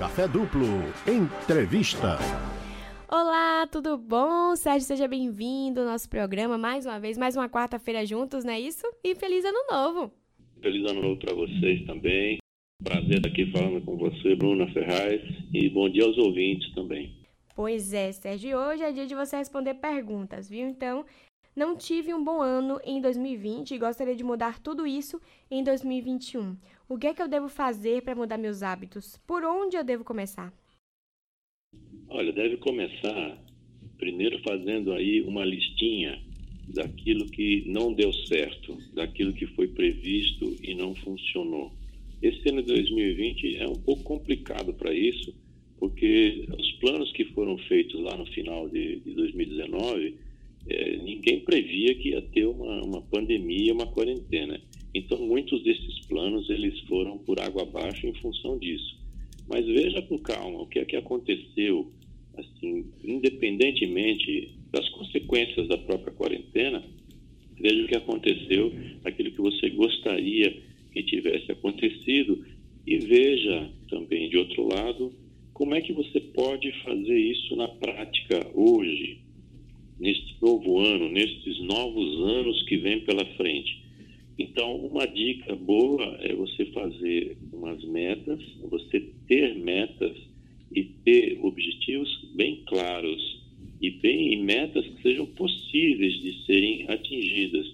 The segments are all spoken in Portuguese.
Café Duplo. Entrevista. Olá, tudo bom? Sérgio, seja bem-vindo ao nosso programa mais uma vez, mais uma quarta-feira juntos, não é isso? E feliz ano novo! Feliz ano novo para vocês também. Prazer estar aqui falando com você, Bruna Ferraz, e bom dia aos ouvintes também. Pois é, Sérgio, hoje é dia de você responder perguntas, viu? Então, não tive um bom ano em 2020 e gostaria de mudar tudo isso em 2021. O que é que eu devo fazer para mudar meus hábitos? Por onde eu devo começar? Olha, deve começar primeiro fazendo aí uma listinha daquilo que não deu certo, daquilo que foi previsto e não funcionou. Esse ano de 2020 é um pouco complicado para isso, porque os planos que foram feitos lá no final de, de 2019, é, ninguém previa que ia ter uma, uma pandemia, uma quarentena. Então, muitos desses planos eles foram por água abaixo em função disso. Mas veja com calma o que é que aconteceu assim, independentemente das consequências da própria quarentena, veja o que aconteceu, aquilo que você gostaria que tivesse acontecido e veja também, de outro lado, como é que você pode fazer isso na prática hoje, neste novo ano, nestes novos anos que vêm pela frente. Então, uma dica boa é você fazer umas metas, você ter metas e ter objetivos bem claros e bem e metas que sejam possíveis de serem atingidas.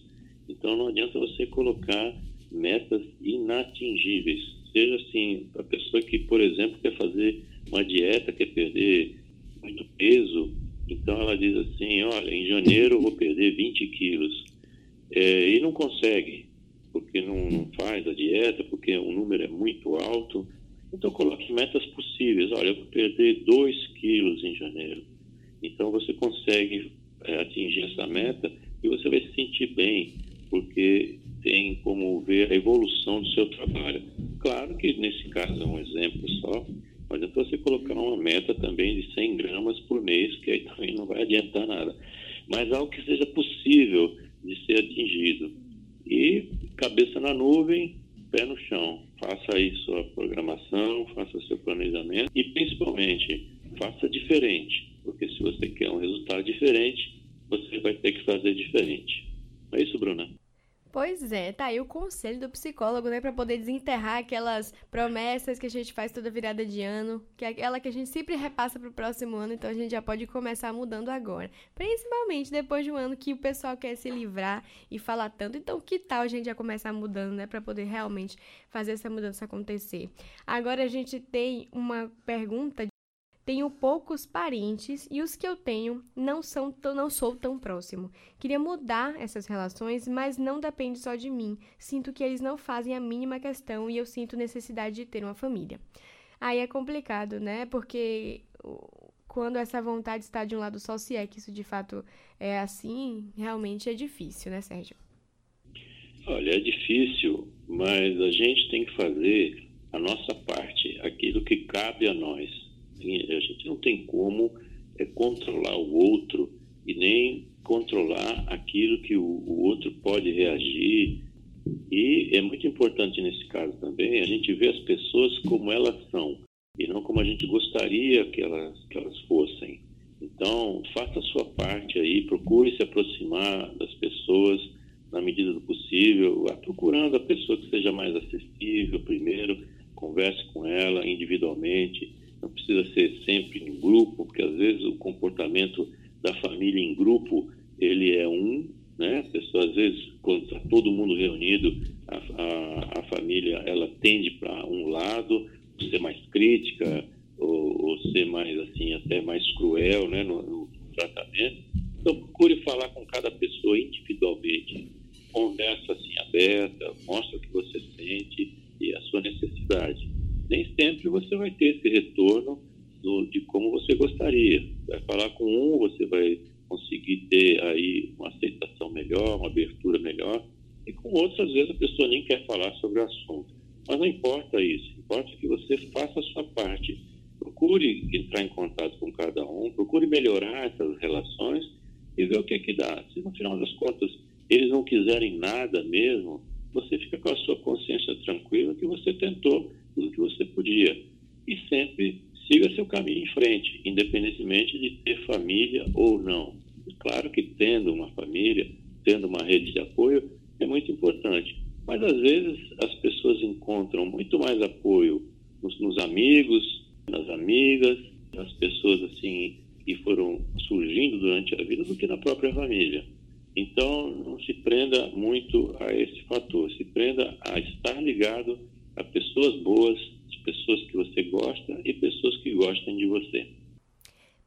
Então não adianta você colocar metas inatingíveis. Seja assim, a pessoa que, por exemplo, quer fazer uma dieta, quer perder muito peso, então ela diz assim, olha, em janeiro eu vou perder 20 quilos. É, e não consegue, porque não, não faz a dieta, porque o número é muito alto. Então, coloque metas possíveis. Olha, eu vou perder 2 quilos em janeiro. Então, você consegue é, atingir essa meta e você vai se sentir bem, porque tem como ver a evolução do seu trabalho. Claro que nesse caso é um exemplo só, mas então você colocar uma meta também de 100 gramas por mês, que aí também não vai adiantar nada. Mas algo que seja possível de ser atingido. E cabeça na nuvem, pé no chão. Faça aí sua programação, faça seu planejamento e, principalmente, faça diferente. Porque se você quer um resultado diferente, você vai ter que fazer diferente. É isso, Bruna? Pois é, tá aí o conselho do psicólogo, né, para poder desenterrar aquelas promessas que a gente faz toda virada de ano, que é aquela que a gente sempre repassa pro próximo ano, então a gente já pode começar mudando agora. Principalmente depois de um ano que o pessoal quer se livrar e falar tanto, então que tal a gente já começar mudando, né, para poder realmente fazer essa mudança acontecer. Agora a gente tem uma pergunta tenho poucos parentes e os que eu tenho não são não sou tão próximo. Queria mudar essas relações, mas não depende só de mim. Sinto que eles não fazem a mínima questão e eu sinto necessidade de ter uma família. Aí é complicado, né? Porque quando essa vontade está de um lado só, se é que isso de fato é assim, realmente é difícil, né, Sérgio? Olha, é difícil, mas a gente tem que fazer a nossa parte, aquilo que cabe a nós a gente não tem como é, controlar o outro e nem controlar aquilo que o, o outro pode reagir. E é muito importante nesse caso também a gente ver as pessoas como elas são e não como a gente gostaria que elas, que elas fossem. Então, faça a sua parte aí, procure se aproximar das pessoas na medida do possível, procurando a pessoa que seja mais acessível primeiro, converse com ela individualmente, precisa ser sempre em grupo, porque às vezes o comportamento da família em grupo ele é um, né? A pessoa às vezes quando está todo mundo reunido, a, a, a família ela tende para um lado, ser mais crítica ou, ou, ser mais assim até mais cruel, né? No, no tratamento. Então procure falar com cada pessoa individualmente, conversa assim aberta, mostra que você sente e a sua necessidade nem você vai ter esse retorno do, de como você gostaria. Vai falar com um, você vai conseguir ter aí uma aceitação melhor, uma abertura melhor, e com outros, às vezes, a pessoa nem quer falar sobre o assunto. Mas não importa isso, importa que você faça a sua parte. Procure entrar em contato com cada um, procure melhorar essas relações e ver o que é que dá. Se no final das contas eles não quiserem nada mesmo, você fica com a sua consciência tranquila que você tentou podia. e sempre siga seu caminho em frente, independentemente de ter família ou não. Claro que tendo uma família, tendo uma rede de apoio, é muito importante. Mas às vezes as pessoas encontram muito mais apoio nos, nos amigos, nas amigas, nas pessoas assim que foram surgindo durante a vida do que na própria família. Então, não se prenda muito a esse fator, se prenda a estar ligado a pessoas boas, pessoas que você gosta e pessoas que gostam de você.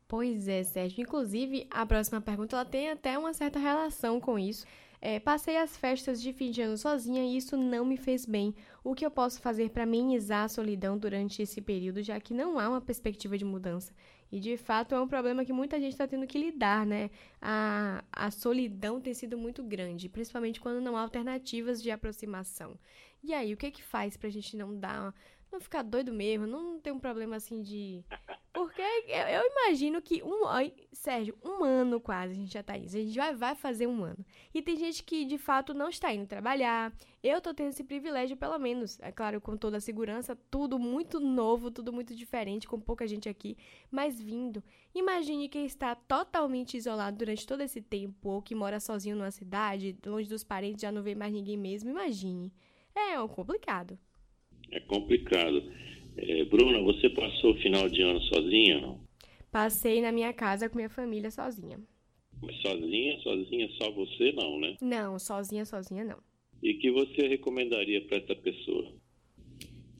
Pois é, Sérgio. Inclusive, a próxima pergunta ela tem até uma certa relação com isso. É, passei as festas de fim de ano sozinha e isso não me fez bem. O que eu posso fazer para amenizar a solidão durante esse período, já que não há uma perspectiva de mudança? E de fato é um problema que muita gente está tendo que lidar, né? A, a solidão tem sido muito grande, principalmente quando não há alternativas de aproximação. E aí, o que é que faz para a gente não dar não ficar doido mesmo, não ter um problema assim de. Porque eu, imagino que um. Sérgio, um ano quase a gente já tá isso. A gente vai, vai fazer um ano. E tem gente que de fato não está indo trabalhar. Eu tô tendo esse privilégio, pelo menos. É claro, com toda a segurança, tudo muito novo, tudo muito diferente, com pouca gente aqui, mas vindo. Imagine quem está totalmente isolado durante todo esse tempo, ou que mora sozinho numa cidade, longe dos parentes, já não vê mais ninguém mesmo. Imagine. É complicado. É complicado. É, Bruna, você passou o final de ano sozinha, não? Passei na minha casa com minha família sozinha. Mas sozinha, sozinha, só você não, né? Não, sozinha, sozinha não. E que você recomendaria para essa pessoa?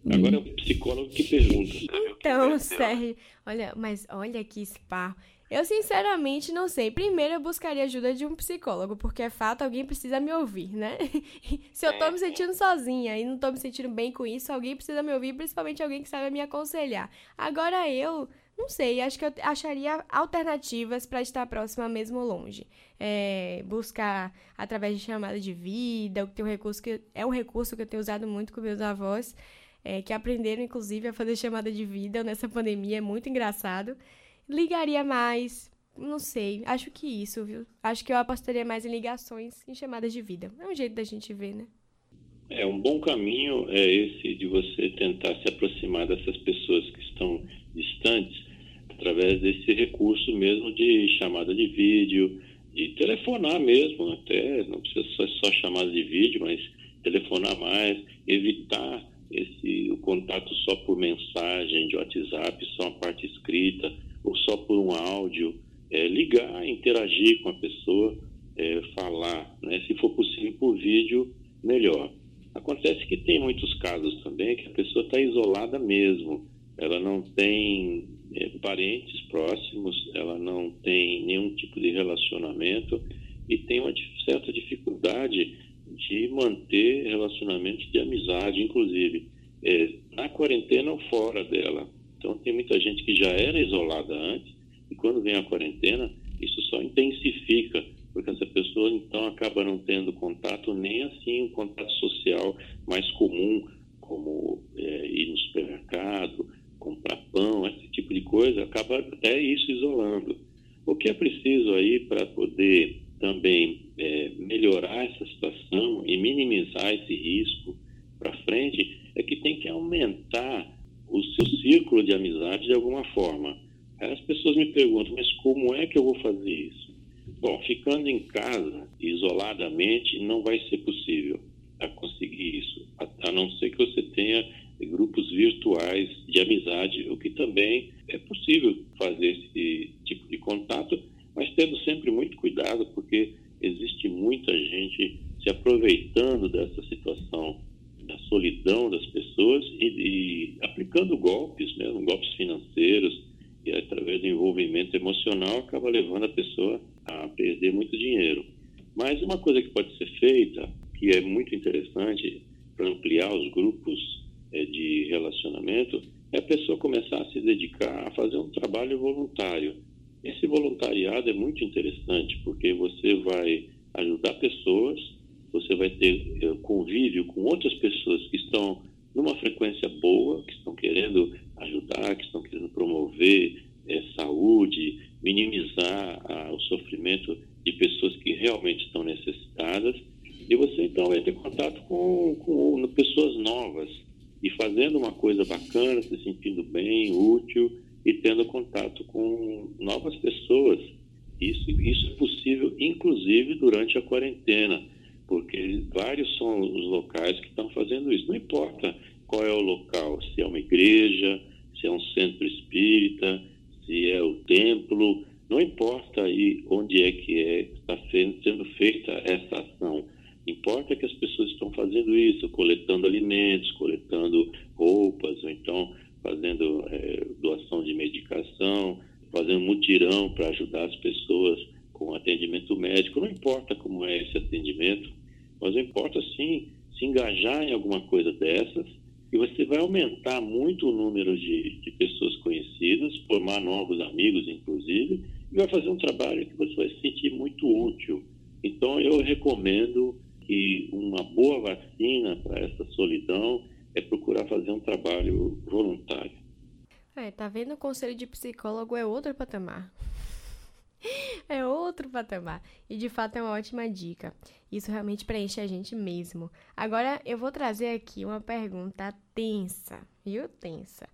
Hum. Agora é o psicólogo que pergunta. Então, Sérgio, olha, mas olha que esparro. Eu sinceramente não sei. Primeiro eu buscaria ajuda de um psicólogo, porque é fato, alguém precisa me ouvir, né? Se eu tô me sentindo sozinha e não tô me sentindo bem com isso, alguém precisa me ouvir, principalmente alguém que sabe me aconselhar. Agora eu, não sei, acho que eu acharia alternativas para estar próxima mesmo longe. É, buscar através de chamada de vida, que tem um recurso que é um recurso que eu tenho usado muito com meus avós, é, que aprenderam inclusive a fazer chamada de vida nessa pandemia, é muito engraçado ligaria mais. Não sei, acho que isso, viu? Acho que eu apostaria mais em ligações, em chamadas de vida. É um jeito da gente ver, né? É, um bom caminho é esse de você tentar se aproximar dessas pessoas que estão distantes através desse recurso mesmo de chamada de vídeo, de telefonar mesmo, até não precisa ser só chamada de vídeo, mas telefonar mais, evitar esse o contato só por mensagem de WhatsApp, só a parte escrita, ou só por um áudio, é, ligar, interagir com a pessoa, é, falar, né? se for possível por vídeo, melhor. Acontece que tem muitos casos também que a pessoa está isolada mesmo, ela não tem é, parentes próximos, ela não tem nenhum tipo de relacionamento e tem uma certa dificuldade de manter relacionamentos de amizade, inclusive é, na quarentena ou fora dela. Então, tem muita gente que já era isolada antes, e quando vem a quarentena, isso só intensifica, porque essa pessoa então acaba não tendo contato, nem assim um contato social mais comum, como é, ir no supermercado, comprar pão, esse tipo de coisa, acaba até isso isolando. O que é preciso aí para poder também melhorar essa situação e minimizar esse risco para frente é que tem que aumentar o seu círculo de amizade de alguma forma. Aí as pessoas me perguntam, mas como é que eu vou fazer isso? Bom, ficando em casa, isoladamente, não vai ser possível a conseguir isso, a, a não ser que você tenha grupos virtuais de amizade, o que também é possível fazer esse tipo de contato, mas tendo sempre muito cuidado, porque existe muita gente se aproveitando dessa situação da solidão das pessoas e, e aplicando golpes, mesmo golpes financeiros, e através do envolvimento emocional acaba levando a pessoa a perder muito dinheiro. Mas uma coisa que pode ser feita, que é muito interessante para ampliar os grupos é, de relacionamento, é a pessoa começar a se dedicar a fazer um trabalho voluntário. Esse voluntariado é muito interessante porque você vai ajudar pessoas você vai ter eh, convívio com outras pessoas que estão numa frequência boa, que estão querendo ajudar, que estão querendo promover é, saúde, minimizar a, o sofrimento de pessoas que realmente estão necessitadas. E você então vai ter contato com, com pessoas novas e fazendo uma coisa bacana se sentindo bem, útil e tendo contato com novas pessoas. Isso, isso é possível, inclusive, durante a quarentena, porque vários são os locais que estão fazendo isso. Não importa qual é o local, se é uma igreja, se é um centro espírita, se é o templo, não importa aí onde é que é, está sendo feita essa ação. Importa que as pessoas estão fazendo isso, coletando alimentos, coletando roupas, ou então fazendo é, doação de medicação, fazendo mutirão para ajudar as pessoas com atendimento médico. Não importa como é esse atendimento, mas importa sim se engajar em alguma coisa dessas e você vai aumentar muito o número de, de pessoas conhecidas, formar novos amigos, inclusive, e vai fazer um trabalho que você vai se sentir muito útil. Então, eu recomendo que uma boa vacina para essa solidão é procurar fazer um trabalho voluntário. É, tá vendo? O conselho de psicólogo é outro patamar. é outro patamar. E de fato é uma ótima dica. Isso realmente preenche a gente mesmo. Agora eu vou trazer aqui uma pergunta tensa, viu? Tensa.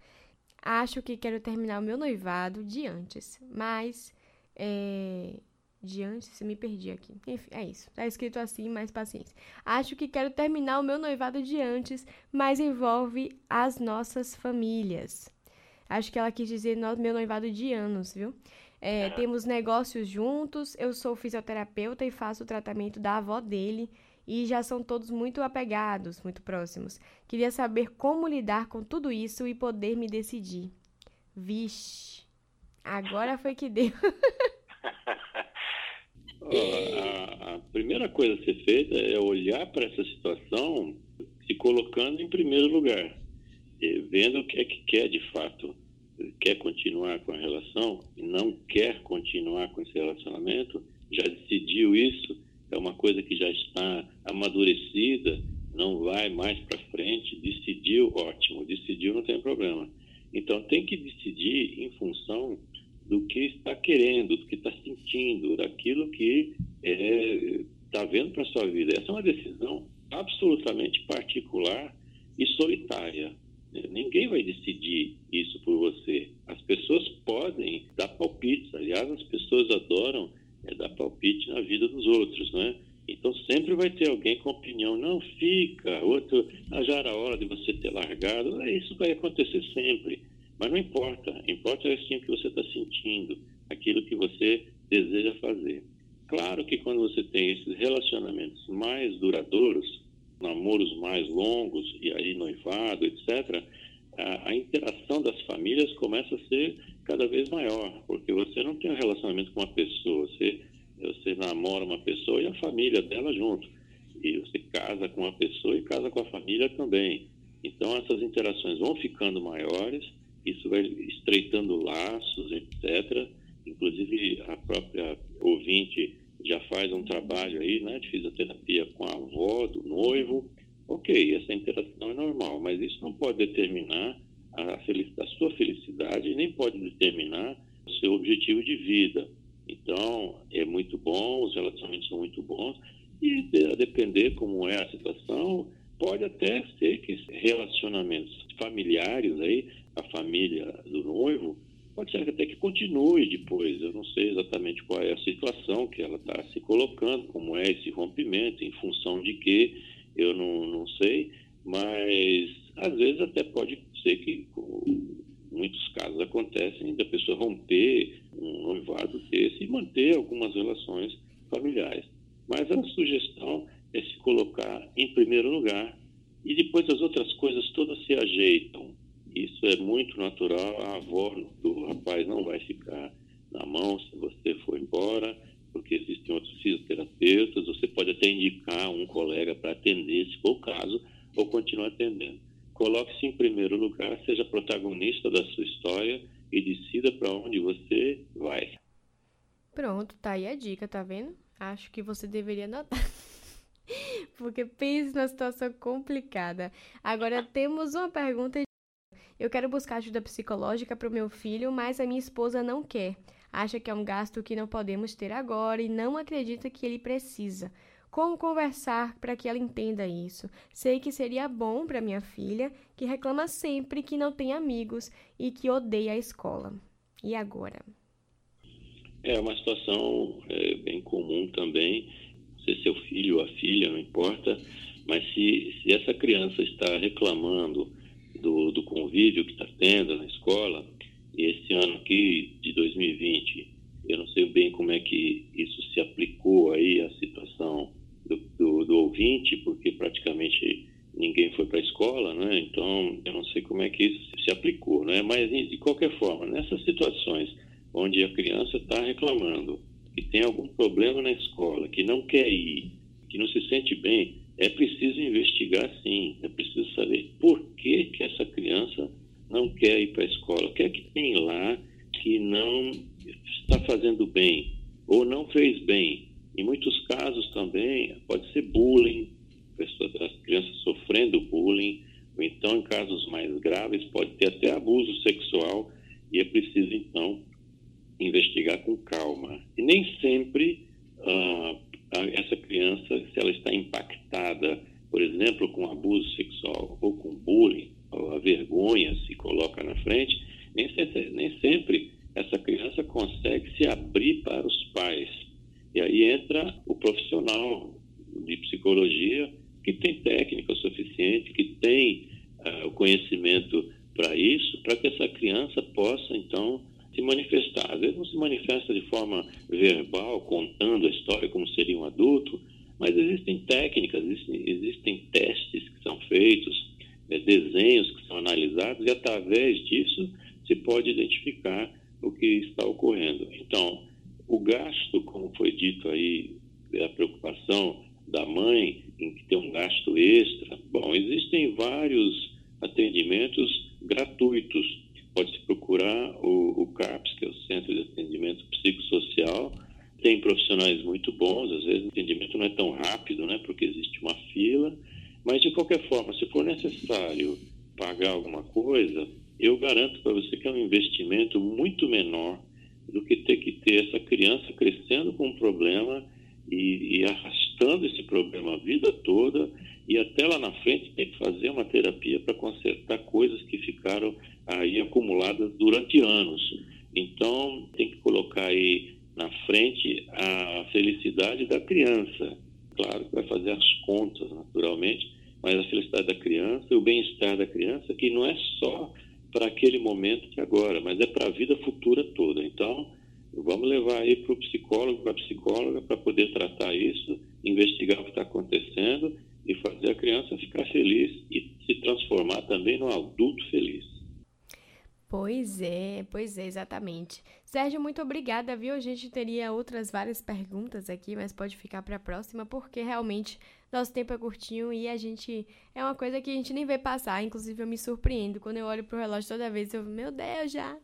Acho que quero terminar o meu noivado de antes, mas. É, de antes, me perdi aqui. Enfim, é isso. Tá escrito assim, mais paciência. Acho que quero terminar o meu noivado de antes, mas envolve as nossas famílias. Acho que ela quis dizer meu noivado de anos, viu? É, temos negócios juntos, eu sou fisioterapeuta e faço o tratamento da avó dele e já são todos muito apegados, muito próximos. Queria saber como lidar com tudo isso e poder me decidir. Vixe, agora foi que deu. a, a primeira coisa a ser feita é olhar para essa situação se colocando em primeiro lugar, vendo o que é que quer de fato quer continuar com a relação não quer continuar com esse relacionamento, já decidiu isso, é uma coisa que já está amadurecida, não vai mais para frente, decidiu, ótimo, decidiu, não tem problema. Então tem que decidir em função do que está querendo, do que está sentindo, daquilo que está é, vendo para sua vida. Essa é uma decisão absolutamente particular e solitária. Ninguém vai decidir isso por você. As pessoas podem dar palpites. Aliás, as pessoas adoram é, dar palpite na vida dos outros, né? Então sempre vai ter alguém com opinião, não fica, outro, ah, já era hora de você ter largado. É, isso vai acontecer sempre. Mas não importa. Importa assim o que você está sentindo, aquilo que você deseja fazer. Claro que quando você tem esses relacionamentos mais duradouros, namoros mais longos e aí noivado, etc., a, a, interação das famílias começa a ser cada vez maior, porque você não tem um relacionamento com uma pessoa, você, você namora uma pessoa e a família dela junto. E você casa com uma pessoa e casa com a família também. Então essas interações vão ficando maiores, isso vai estreitando laços, etc. Inclusive a própria ouvinte já faz um trabalho aí, né, de fisioterapia com a avó do noivo, ok, essa interação é normal, mas isso não pode determinar a, a sua felicidade, nem pode determinar o seu objetivo de vida. Então, é muito bom, os relacionamentos são muito bons, e a depender como é a situação, pode até ser que relacionamentos familiares aí, a família do noivo, pode ser até que continue depois. Eu não sei exatamente qual é a situação que ela está se colocando, como é esse rompimento, em função de que, eu não, não sei, mas às vezes até pode ser que muitos casos acontecem da pessoa romper um noivado desse e manter algumas relações familiares. Mas a sugestão é se colocar em primeiro lugar e depois as outras coisas todas se ajeitam isso é muito natural. A avó do rapaz não vai ficar na mão se você for embora, porque existem outros fisioterapeutas. Você pode até indicar um colega para atender, se for o caso, ou continuar atendendo. Coloque-se em primeiro lugar, seja protagonista da sua história e decida para onde você vai. Pronto, tá aí a dica, tá vendo? Acho que você deveria anotar. Porque pense na situação complicada. Agora temos uma pergunta eu quero buscar ajuda psicológica para o meu filho, mas a minha esposa não quer. Acha que é um gasto que não podemos ter agora e não acredita que ele precisa. Como conversar para que ela entenda isso? Sei que seria bom para minha filha, que reclama sempre que não tem amigos e que odeia a escola. E agora? É uma situação é, bem comum também. Se seu filho ou a filha, não importa. Mas se, se essa criança está reclamando do, do convívio que está tendo na escola, e esse ano aqui de 2020, eu não sei bem como é que isso se aplicou aí à situação do, do, do ouvinte, porque praticamente ninguém foi para a escola, né? Então, eu não sei como é que isso se aplicou, né? Mas, de qualquer forma, nessas situações onde a criança está reclamando que tem algum problema na escola, que não quer ir, que não se sente bem, é preciso investigar sim, é preciso saber por que, que essa criança não quer ir para a escola, o que é que tem lá que não está fazendo bem ou não fez bem. Em muitos casos também pode ser bullying, as crianças sofrendo bullying, ou então em casos mais graves pode ter até abuso sexual e é preciso então investigar com calma. E nem sempre ah, essa criança, se ela está impactada, por exemplo, com abuso sexual ou com bullying, ou a vergonha se coloca na frente, nem sempre, nem sempre essa criança consegue se abrir para os pais. E aí entra o profissional de psicologia que tem técnica suficiente, que tem uh, o conhecimento para isso, para que essa criança possa, então, se manifestar. Às vezes não se manifesta de forma verbal, contando a como seria um adulto, mas existem técnicas, existem, existem testes que são feitos, né, desenhos que são analisados, e através disso se pode identificar o que está ocorrendo. Então, o gasto, como foi dito aí, a preocupação da mãe em tem um gasto extra, bom, existem vários atendimentos gratuitos pode-se procurar o, o CAPS, que é o Centro de Atendimento Psicossocial. Tem profissionais muito bons, às vezes o atendimento não é tão rápido, né, porque existe uma fila, mas de qualquer forma, se for necessário pagar alguma coisa, eu garanto para você que é um investimento muito menor do que ter que ter essa criança crescendo com um problema e, e arrastando esse problema a vida toda e até lá na frente tem que fazer uma terapia para consertar coisas que ficaram aí acumuladas durante anos. Então, tem que colocar aí na frente a felicidade da criança. Claro que vai fazer as contas, naturalmente, mas a felicidade da criança e o bem-estar da criança, que não é só para aquele momento de agora, mas é para a vida futura toda. Então, vamos levar aí para o psicólogo, para a psicóloga, para poder tratar isso, investigar o que está acontecendo e fazer a criança ficar feliz e se transformar também num adulto feliz. Pois é, pois é, exatamente. Sérgio, muito obrigada, viu? A gente teria outras várias perguntas aqui, mas pode ficar para a próxima, porque realmente nosso tempo é curtinho e a gente. É uma coisa que a gente nem vê passar. Inclusive, eu me surpreendo. Quando eu olho pro relógio toda vez, eu, meu Deus, já.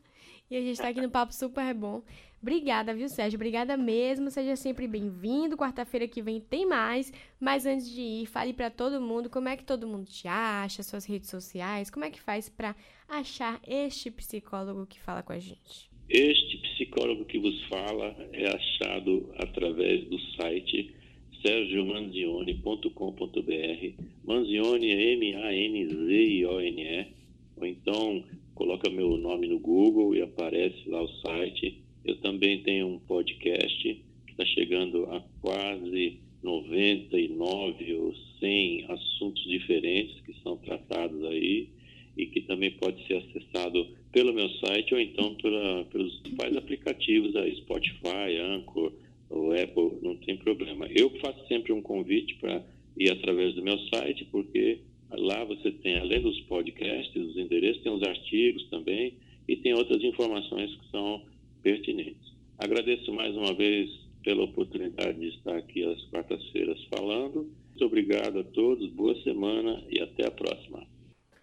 E a gente tá aqui no Papo Super Bom. Obrigada, viu, Sérgio? Obrigada mesmo. Seja sempre bem-vindo. Quarta-feira que vem tem mais. Mas antes de ir, fale para todo mundo como é que todo mundo te acha, suas redes sociais, como é que faz para achar este psicólogo que fala com a gente. Este psicólogo que vos fala é achado através do site sergiomanzione.com.br. Manzione é M-A-N-Z-I-O-N-E. Ou então coloca meu nome no Google e aparece lá o site eu também tenho um podcast que está chegando a quase 99 ou 100 assuntos diferentes que são tratados aí e que também pode ser acessado pelo meu site ou então pela, pelos principais aplicativos aí, Spotify, Anchor, o Apple, não tem problema. Eu faço sempre um convite para ir através do meu site, porque lá você tem, além dos podcasts, os endereços, tem os artigos também e tem outras informações que são pertinentes. Agradeço mais uma vez pela oportunidade de estar aqui às quartas-feiras falando. Muito obrigado a todos, boa semana e até a próxima.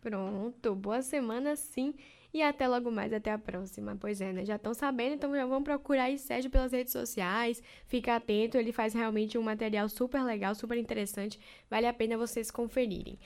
Pronto, boa semana sim e até logo mais, até a próxima. Pois é, né? Já estão sabendo, então já vão procurar aí Sérgio pelas redes sociais, fica atento, ele faz realmente um material super legal, super interessante, vale a pena vocês conferirem.